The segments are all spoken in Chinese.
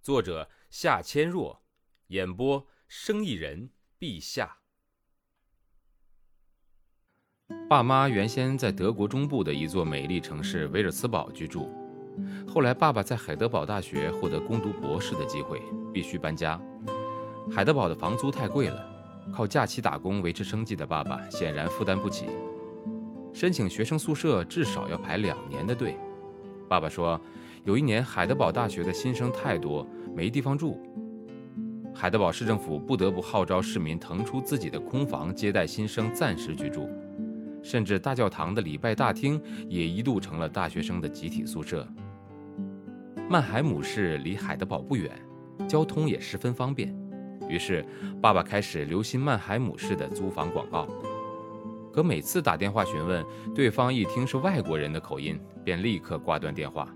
作者夏千若，演播生意人陛下。爸妈原先在德国中部的一座美丽城市维尔茨堡居住，后来爸爸在海德堡大学获得攻读博士的机会，必须搬家。海德堡的房租太贵了，靠假期打工维持生计的爸爸显然负担不起。申请学生宿舍至少要排两年的队。爸爸说。有一年，海德堡大学的新生太多，没地方住。海德堡市政府不得不号召市民腾出自己的空房接待新生暂时居住，甚至大教堂的礼拜大厅也一度成了大学生的集体宿舍。曼海姆市离海德堡不远，交通也十分方便，于是爸爸开始留心曼海姆市的租房广告。可每次打电话询问，对方一听是外国人的口音，便立刻挂断电话。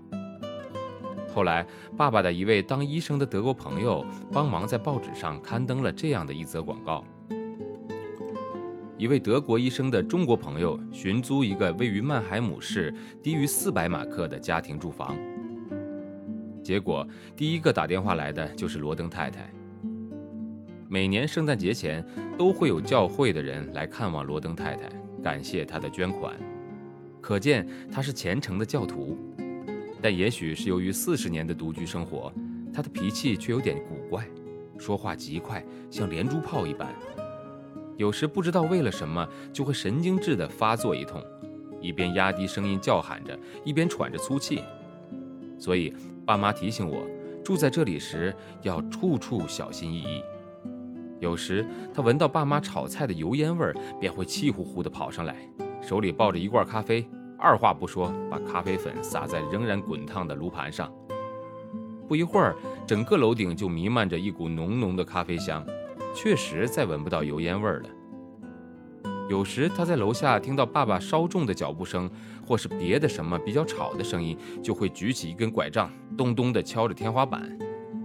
后来，爸爸的一位当医生的德国朋友帮忙在报纸上刊登了这样的一则广告：一位德国医生的中国朋友寻租一个位于曼海姆市低于四百马克的家庭住房。结果，第一个打电话来的就是罗登太太。每年圣诞节前，都会有教会的人来看望罗登太太，感谢她的捐款，可见她是虔诚的教徒。但也许是由于四十年的独居生活，他的脾气却有点古怪，说话极快，像连珠炮一般。有时不知道为了什么，就会神经质地发作一通，一边压低声音叫喊着，一边喘着粗气。所以爸妈提醒我，住在这里时要处处小心翼翼。有时他闻到爸妈炒菜的油烟味儿，便会气呼呼地跑上来，手里抱着一罐咖啡。二话不说，把咖啡粉撒在仍然滚烫的炉盘上。不一会儿，整个楼顶就弥漫着一股浓浓的咖啡香，确实再闻不到油烟味了。有时他在楼下听到爸爸稍重的脚步声，或是别的什么比较吵的声音，就会举起一根拐杖，咚咚地敲着天花板，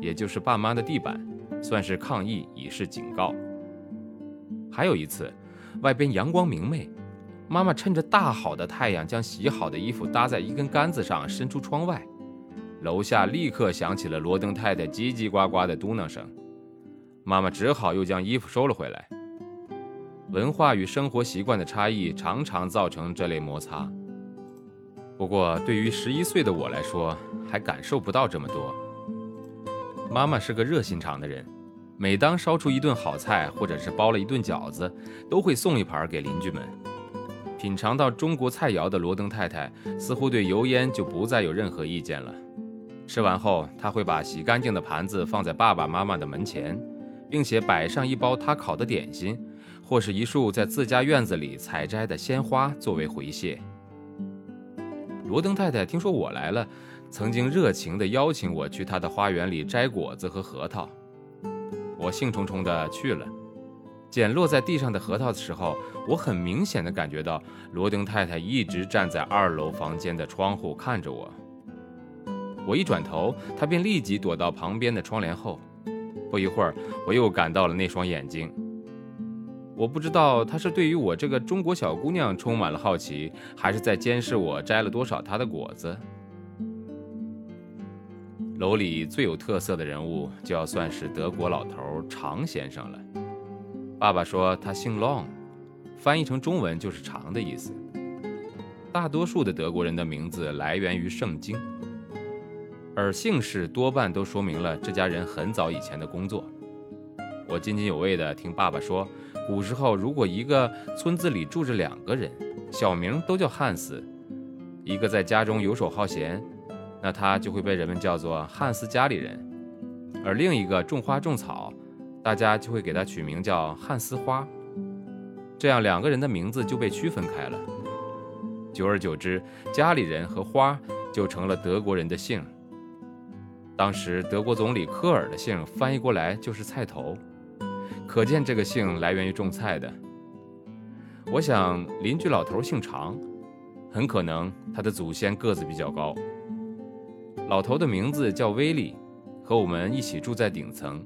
也就是爸妈的地板，算是抗议，以示警告。还有一次，外边阳光明媚。妈妈趁着大好的太阳，将洗好的衣服搭在一根杆子上，伸出窗外。楼下立刻响起了罗登太太叽叽呱呱的嘟囔声。妈妈只好又将衣服收了回来。文化与生活习惯的差异常常造成这类摩擦。不过，对于十一岁的我来说，还感受不到这么多。妈妈是个热心肠的人，每当烧出一顿好菜，或者是包了一顿饺子，都会送一盘给邻居们。品尝到中国菜肴的罗登太太似乎对油烟就不再有任何意见了。吃完后，她会把洗干净的盘子放在爸爸妈妈的门前，并且摆上一包她烤的点心，或是一束在自家院子里采摘的鲜花作为回谢。罗登太太听说我来了，曾经热情地邀请我去她的花园里摘果子和核桃。我兴冲冲地去了。捡落在地上的核桃的时候，我很明显的感觉到罗丁太太一直站在二楼房间的窗户看着我。我一转头，她便立即躲到旁边的窗帘后。不一会儿，我又感到了那双眼睛。我不知道她是对于我这个中国小姑娘充满了好奇，还是在监视我摘了多少她的果子。楼里最有特色的人物，就要算是德国老头常先生了。爸爸说他姓 Long，翻译成中文就是“长”的意思。大多数的德国人的名字来源于圣经，而姓氏多半都说明了这家人很早以前的工作。我津津有味地听爸爸说，古时候如果一个村子里住着两个人，小名都叫汉斯，一个在家中游手好闲，那他就会被人们叫做汉斯家里人，而另一个种花种草。大家就会给他取名叫汉斯花，这样两个人的名字就被区分开了。久而久之，家里人和花就成了德国人的姓。当时德国总理科尔的姓翻译过来就是“菜头”，可见这个姓来源于种菜的。我想邻居老头姓常，很可能他的祖先个子比较高。老头的名字叫威利，和我们一起住在顶层，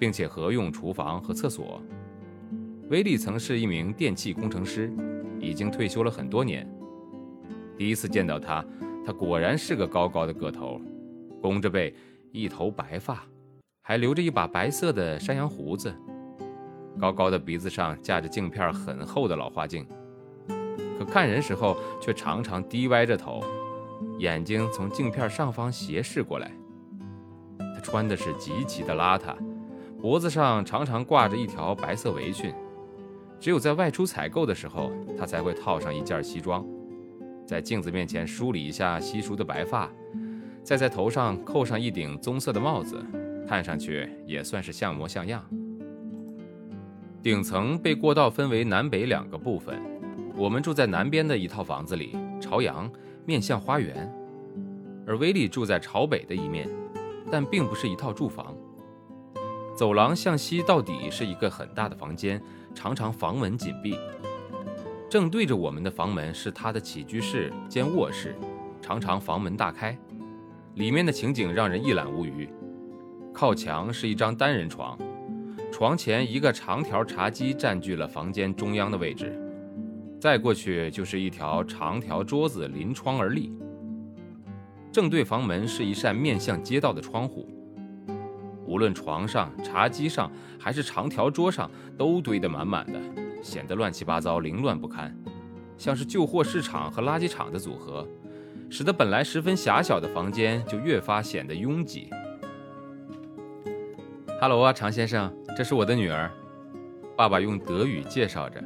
并且合用厨房和厕所。威利曾是一名电气工程师，已经退休了很多年。第一次见到他，他果然是个高高的个头。弓着背，一头白发，还留着一把白色的山羊胡子，高高的鼻子上架着镜片很厚的老花镜，可看人时候却常常低歪着头，眼睛从镜片上方斜视过来。他穿的是极其的邋遢，脖子上常常挂着一条白色围裙，只有在外出采购的时候，他才会套上一件西装，在镜子面前梳理一下稀疏的白发。再在头上扣上一顶棕色的帽子，看上去也算是像模像样。顶层被过道分为南北两个部分，我们住在南边的一套房子里，朝阳，面向花园；而威利住在朝北的一面，但并不是一套住房。走廊向西到底是一个很大的房间，常常房门紧闭。正对着我们的房门是他的起居室兼卧室，常常房门大开。里面的情景让人一览无余。靠墙是一张单人床，床前一个长条茶几占据了房间中央的位置，再过去就是一条长条桌子临窗而立。正对房门是一扇面向街道的窗户。无论床上、茶几上还是长条桌上，都堆得满满的，显得乱七八糟、凌乱不堪，像是旧货市场和垃圾场的组合。使得本来十分狭小的房间就越发显得拥挤。哈喽啊，常先生，这是我的女儿。爸爸用德语介绍着。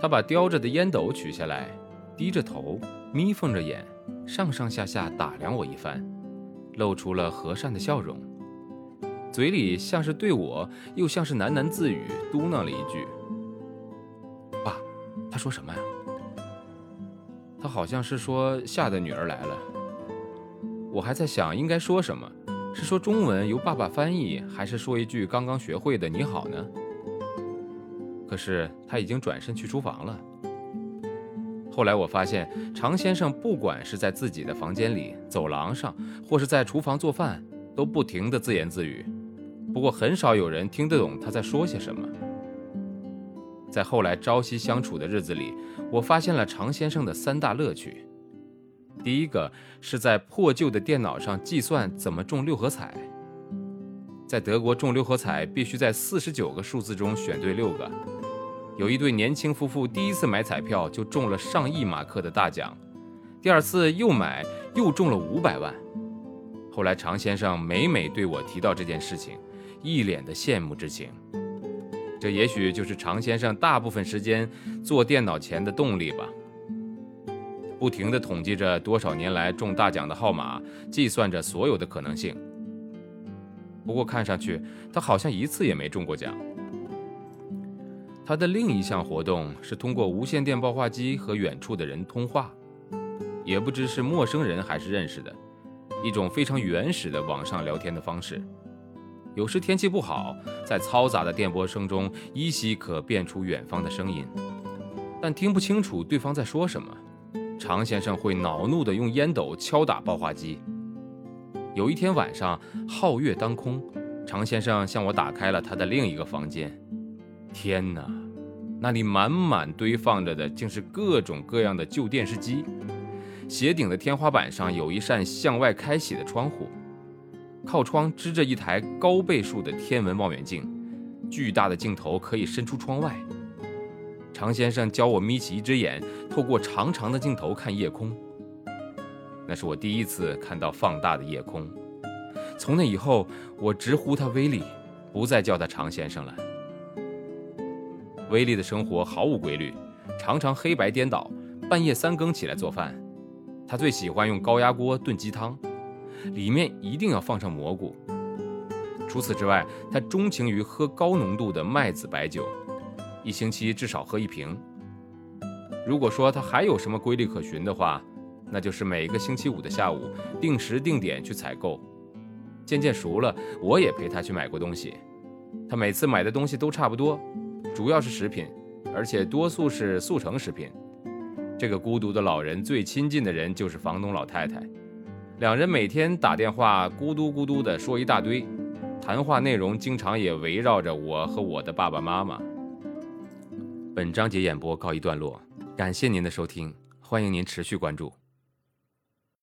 他把叼着的烟斗取下来，低着头，眯缝着眼，上上下下打量我一番，露出了和善的笑容，嘴里像是对我，又像是喃喃自语，嘟囔了一句：“爸，他说什么呀？”他好像是说夏的女儿来了，我还在想应该说什么，是说中文由爸爸翻译，还是说一句刚刚学会的你好呢？可是他已经转身去厨房了。后来我发现常先生不管是在自己的房间里、走廊上，或是在厨房做饭，都不停地自言自语，不过很少有人听得懂他在说些什么。在后来朝夕相处的日子里，我发现了常先生的三大乐趣。第一个是在破旧的电脑上计算怎么中六合彩。在德国中六合彩必须在四十九个数字中选对六个。有一对年轻夫妇第一次买彩票就中了上亿马克的大奖，第二次又买又中了五百万。后来常先生每每对我提到这件事情，一脸的羡慕之情。这也许就是常先生大部分时间坐电脑前的动力吧。不停地统计着多少年来中大奖的号码，计算着所有的可能性。不过看上去他好像一次也没中过奖。他的另一项活动是通过无线电报话机和远处的人通话，也不知是陌生人还是认识的，一种非常原始的网上聊天的方式。有时天气不好，在嘈杂的电波声中，依稀可辨出远方的声音，但听不清楚对方在说什么。常先生会恼怒地用烟斗敲打报话机。有一天晚上，皓月当空，常先生向我打开了他的另一个房间。天哪，那里满满堆放着的竟是各种各样的旧电视机。斜顶的天花板上有一扇向外开启的窗户。靠窗支着一台高倍数的天文望远镜，巨大的镜头可以伸出窗外。常先生教我眯起一只眼，透过长长的镜头看夜空。那是我第一次看到放大的夜空。从那以后，我直呼他威利，不再叫他常先生了。威利的生活毫无规律，常常黑白颠倒，半夜三更起来做饭。他最喜欢用高压锅炖鸡汤。里面一定要放上蘑菇。除此之外，他钟情于喝高浓度的麦子白酒，一星期至少喝一瓶。如果说他还有什么规律可循的话，那就是每个星期五的下午定时定点去采购，渐渐熟了，我也陪他去买过东西。他每次买的东西都差不多，主要是食品，而且多数是速成食品。这个孤独的老人最亲近的人就是房东老太太，两人每天打电话咕嘟咕嘟的说一大堆，谈话内容经常也围绕着我和我的爸爸妈妈。本章节演播告一段落，感谢您的收听，欢迎您持续关注。